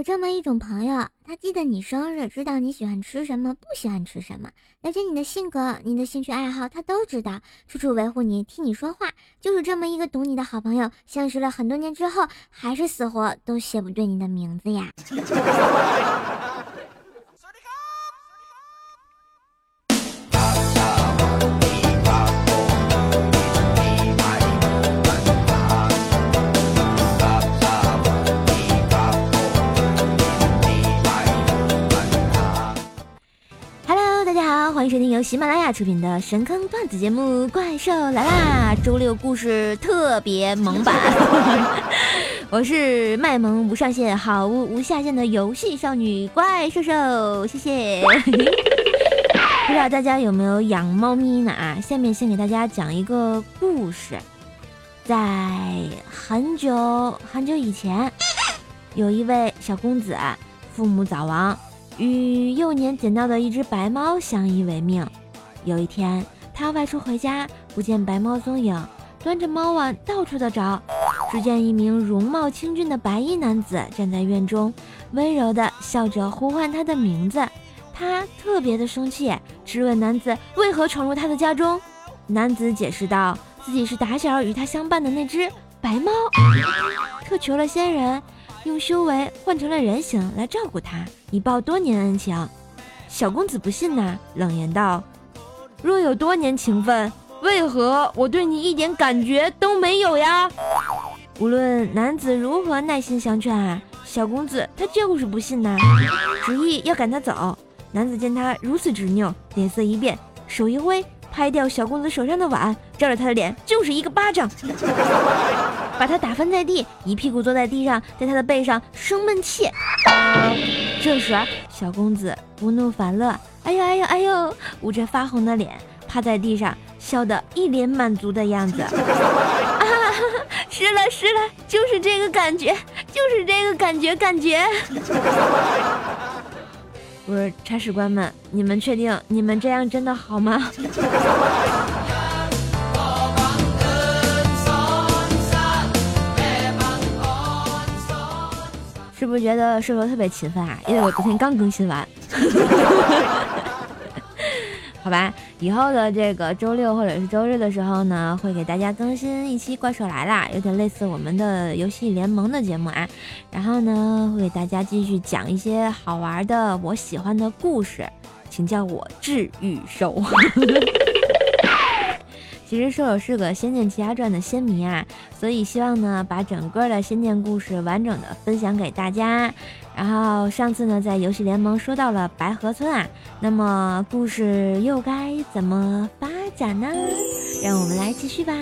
有这么一种朋友，他记得你生日，知道你喜欢吃什么，不喜欢吃什么，了解你的性格、你的兴趣爱好，他都知道，处处维护你，替你说话，就是这么一个懂你的好朋友。相识了很多年之后，还是死活都写不对你的名字呀。迎收听由喜马拉雅出品的神坑段子节目《怪兽来啦》，周六故事特别萌版。我是卖萌无上限、好物无下限的游戏少女怪兽兽，谢谢。不知道大家有没有养猫咪呢？啊，下面先给大家讲一个故事。在很久很久以前，有一位小公子，父母早亡。与幼年捡到的一只白猫相依为命。有一天，他外出回家，不见白猫踪影，端着猫碗到处的找，只见一名容貌清俊的白衣男子站在院中，温柔的笑着呼唤他的名字。他特别的生气，质问男子为何闯入他的家中。男子解释道，自己是打小与他相伴的那只白猫，特求了仙人。用修为换成了人形来照顾他，以报多年恩情。小公子不信呐，冷言道：“若有多年情分，为何我对你一点感觉都没有呀？”无论男子如何耐心相劝啊，小公子他就是不信呐，执意要赶他走。男子见他如此执拗，脸色一变，手一挥。拍掉小公子手上的碗，照着他的脸就是一个巴掌，把他打翻在地，一屁股坐在地上，在他的背上生闷气。这时，小公子不怒反乐，哎呦哎呦哎呦，捂着发红的脸，趴在地上，笑得一脸满足的样子。啊，是了是了，就是这个感觉，就是这个感觉感觉。不是差使官们，你们确定你们这样真的好吗？是不是觉得射手特别勤奋啊？因为我昨天刚更新完。好吧，以后的这个周六或者是周日的时候呢，会给大家更新一期《怪兽来啦》，有点类似我们的游戏联盟的节目啊。然后呢，会给大家继续讲一些好玩的、我喜欢的故事，请叫我治愈兽。其实兽友是个《仙剑奇侠传》的仙迷啊，所以希望呢把整个的仙剑故事完整的分享给大家。然后上次呢在游戏联盟说到了白河村啊，那么故事又该怎么发展呢？让我们来继续吧。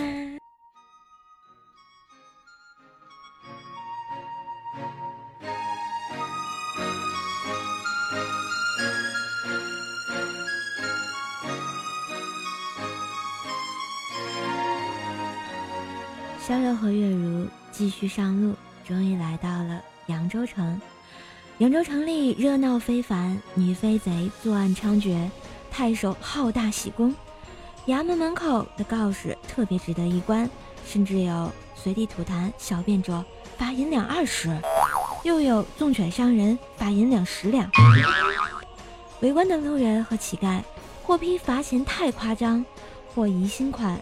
上路，终于来到了扬州城。扬州城里热闹非凡，女飞贼作案猖獗，太守好大喜功。衙门门口的告示特别值得一观，甚至有随地吐痰小便者罚银两二十，又有纵犬伤人罚银两十两。围观的路人和乞丐，或批罚钱太夸张，或疑新款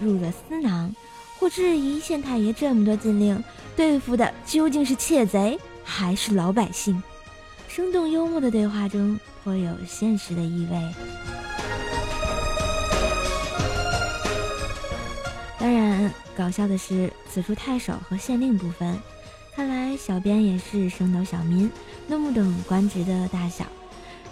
入了私囊。或质疑县太爷这么多禁令，对付的究竟是窃贼还是老百姓？生动幽默的对话中颇有现实的意味。当然，搞笑的是此处太守和县令不分。看来小编也是升斗小民，弄不懂官职的大小。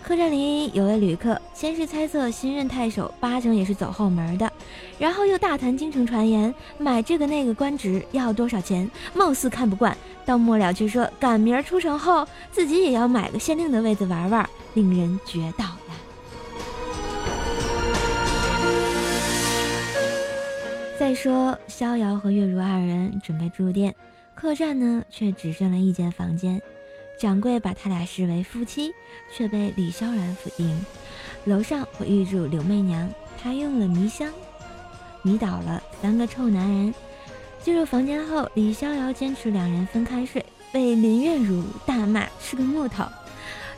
客栈里有位旅客，先是猜测新任太守八成也是走后门的，然后又大谈京城传言，买这个那个官职要多少钱，貌似看不惯，到末了却说赶明儿出城后自己也要买个县令的位子玩玩，令人绝倒呀！再说逍遥和月如二人准备住店，客栈呢却只剩了一间房间。掌柜把他俩视为夫妻，却被李萧然否定。楼上会预祝柳媚娘，她用了迷香，迷倒了三个臭男人。进入房间后，李逍遥坚持两人分开睡，被林月如大骂是个木头。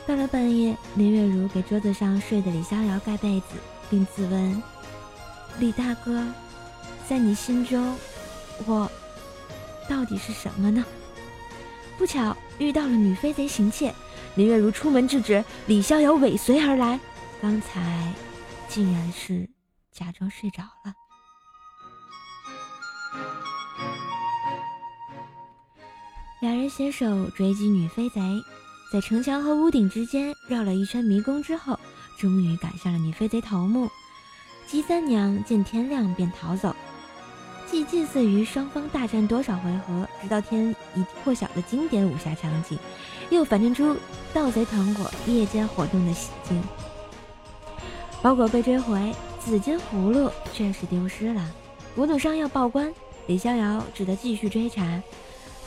到了半夜，林月如给桌子上睡的李逍遥盖被子，并自问：“李大哥，在你心中，我到底是什么呢？”不巧遇到了女飞贼行窃，林月如出门制止，李逍遥尾随而来。刚才竟然是假装睡着了。两人携手追击女飞贼，在城墙和屋顶之间绕了一圈迷宫之后，终于赶上了女飞贼头目。姬三娘见天亮便逃走。既近似于双方大战多少回合，直到天已破晓的经典武侠场景，又反衬出盗贼团伙夜间活动的喜静。包裹被追回，紫金葫芦却是丢失了。古董商要报官，李逍遥只得继续追查。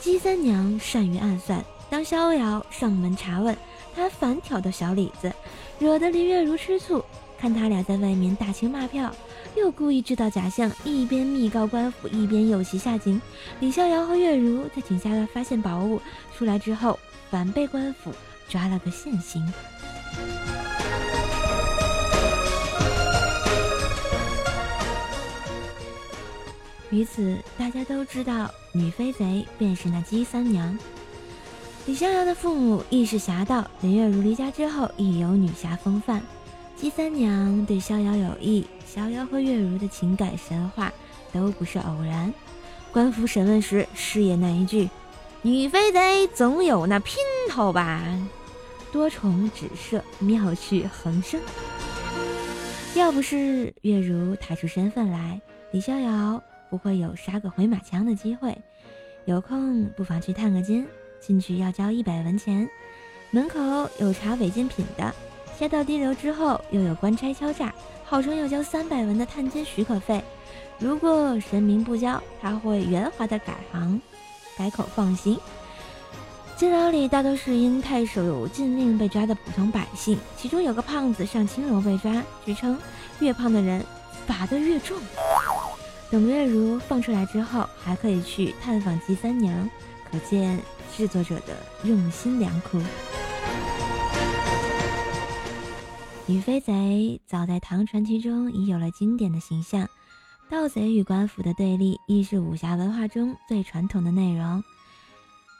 姬三娘善于暗算，当逍遥上门查问，他反挑逗小李子，惹得林月如吃醋。看他俩在外面大清骂票，又故意制造假象，一边密告官府，一边诱其下井。李逍遥和月如在井下发现宝物，出来之后反被官府抓了个现行。于此，大家都知道女飞贼便是那姬三娘。李逍遥的父母亦是侠盗，林月如离家之后亦有女侠风范。姬三娘对逍遥有意，逍遥和月如的情感神话都不是偶然。官府审问时，师爷那一句“女飞贼总有那姘头吧”，多重指涉，妙趣横生。要不是月如抬出身份来，李逍遥不会有杀个回马枪的机会。有空不妨去探个监，进去要交一百文钱，门口有查违禁品的。下到地流之后，又有官差敲诈，号称要交三百文的探监许可费。如果神明不交，他会圆滑的改行，改口放行。监牢里大多是因太守禁令被抓的普通百姓，其中有个胖子上青楼被抓，据称越胖的人罚的越重。等月如放出来之后，还可以去探访姬三娘，可见制作者的用心良苦。女飞贼早在唐传奇中已有了经典的形象，盗贼与官府的对立亦是武侠文化中最传统的内容。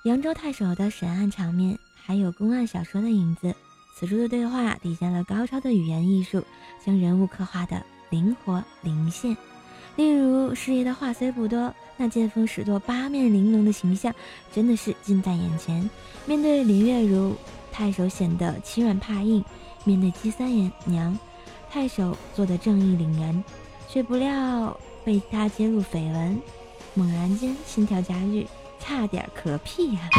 扬州太守的审案场面还有公案小说的影子，此处的对话体现了高超的语言艺术，将人物刻画的灵活灵现。例如师爷的话虽不多，那见风使舵、八面玲珑的形象真的是近在眼前。面对林月如，太守显得欺软怕硬。面对姬三爷娘，太守做的正义凛然，却不料被他揭露绯闻，猛然间心跳加剧，差点嗝屁呀！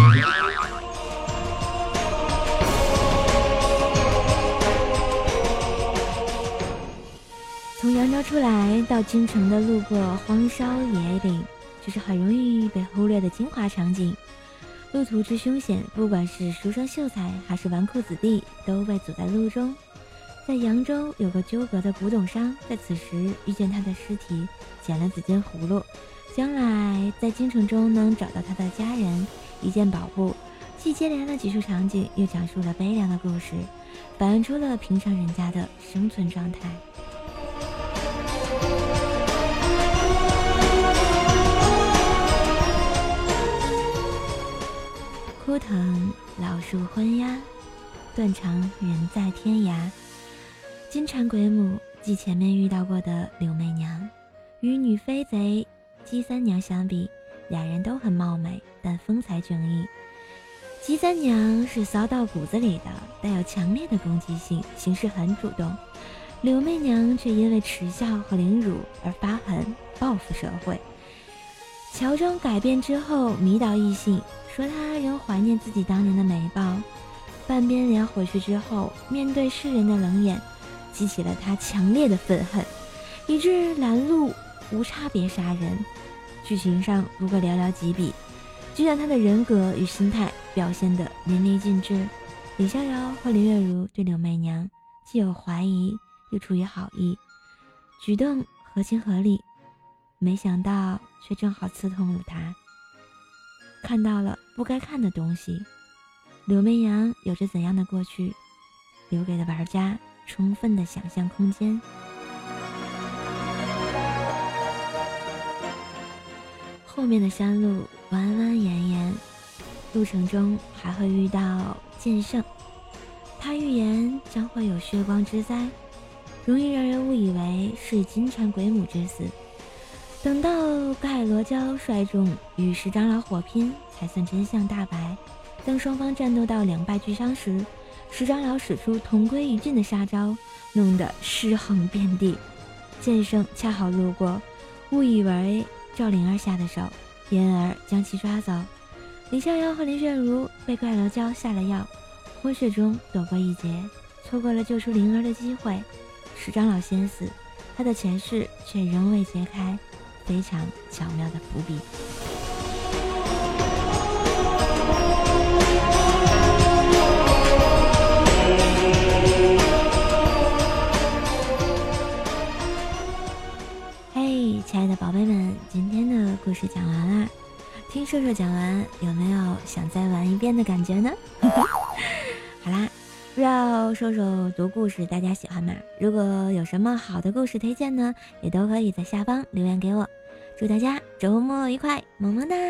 从扬州出来到京城的路过荒烧野岭，就是很容易被忽略的精华场景。路途之凶险，不管是书生秀才还是纨绔子弟，都被阻在路中。在扬州有个纠葛的古董商，在此时遇见他的尸体，捡了紫金葫芦，将来在京城中能找到他的家人，一件宝物。既接连了几处场景，又讲述了悲凉的故事，反映出了平常人家的生存状态。枯藤老树昏鸦，断肠人在天涯。金蝉鬼母，继前面遇到过的柳媚娘，与女飞贼姬三娘相比，俩人都很貌美，但风采迥异。姬三娘是骚到骨子里的，带有强烈的攻击性，行事很主动；柳媚娘却因为耻笑和凌辱而发狠，报复社会。乔装改变之后，迷倒异性。说他仍怀念自己当年的美貌，半边脸回去之后，面对世人的冷眼，激起了他强烈的愤恨，以致拦路无差别杀人。剧情上如果寥寥几笔，就让他的人格与心态表现得淋漓尽致。李逍遥和林月如对柳媚娘既有怀疑，又出于好意，举动合情合理，没想到却正好刺痛了他。看到了不该看的东西。柳媚阳有着怎样的过去，留给了玩家充分的想象空间。后面的山路弯弯延延，路程中还会遇到剑圣，他预言将会有血光之灾，容易让人误以为是金蝉鬼母之死。等到盖罗娇率众与石长老火拼，才算真相大白。当双方战斗到两败俱伤时，石长老使出同归于尽的杀招，弄得尸横遍地。剑圣恰好路过，误以为。赵灵儿下的手，因而将其抓走。李逍遥和林炫如被怪楼娇下了药，昏睡中躲过一劫，错过了救出灵儿的机会。石长老先死，他的前世却仍未揭开，非常巧妙的伏笔。嘿亲爱的宝贝们，今天的故事讲完啦。听瘦瘦讲完，有没有想再玩一遍的感觉呢？不知道瘦瘦读故事大家喜欢吗？如果有什么好的故事推荐呢，也都可以在下方留言给我。祝大家周末愉快，么么哒！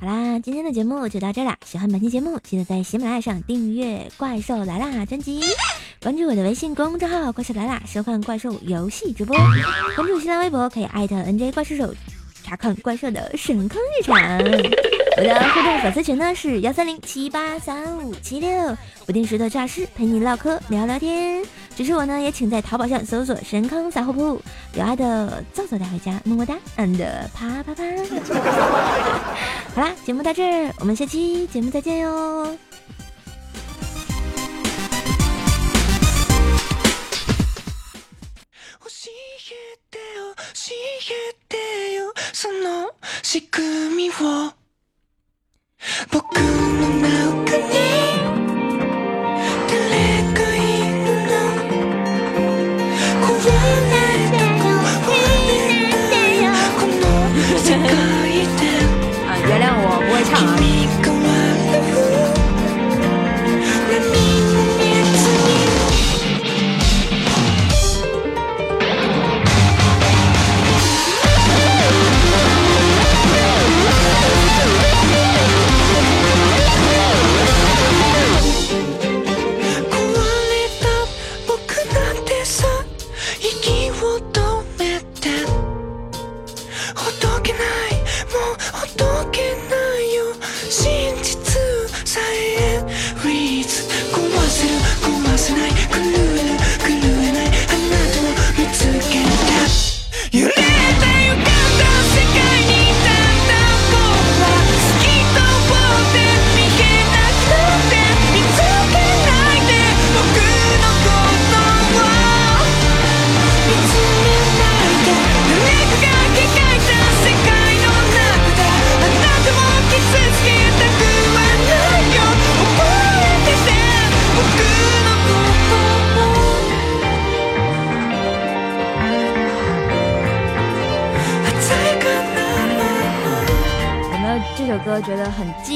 好啦，今天的节目就到这啦！喜欢本期节目，记得在喜马拉雅上订阅《怪兽来啦》专辑，关注我的微信公众号“怪兽来啦”，收看怪兽游戏直播。关注新浪微博可以艾特 NJ 怪兽手，查看怪兽的神坑日常。我的互动粉丝群呢是幺三零七八三五七六，不定时的诈尸陪你唠嗑聊聊天。支持我呢，也请在淘宝上搜索“神坑杂货铺”，有爱的揍揍带回家，么么哒，and 啪啪啪。好啦，节目到这儿，我们下期节目再见哟。教えてよ。その仕組みを。僕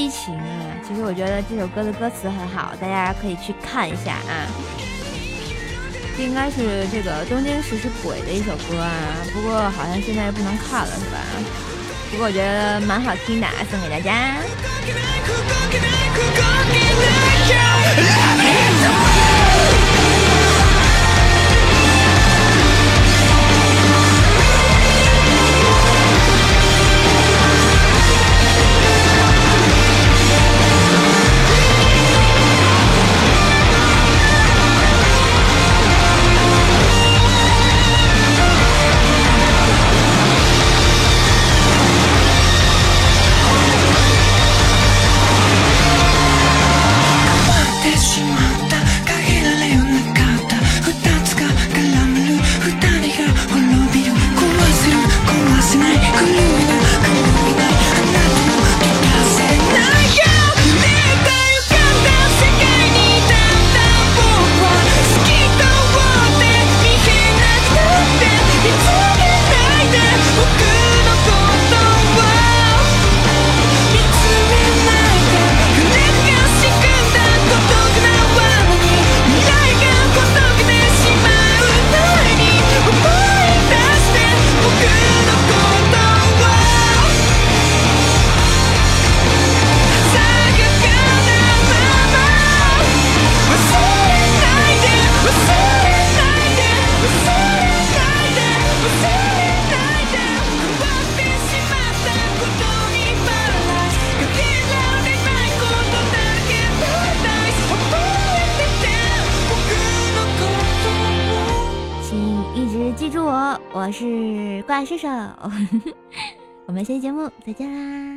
激情啊！其实我觉得这首歌的歌词很好，大家可以去看一下啊。这应该是这个东京食尸鬼的一首歌啊，不过好像现在不能看了，是吧？不过我觉得蛮好听的，送给大家。我是怪兽兽，我们下期节目再见啦。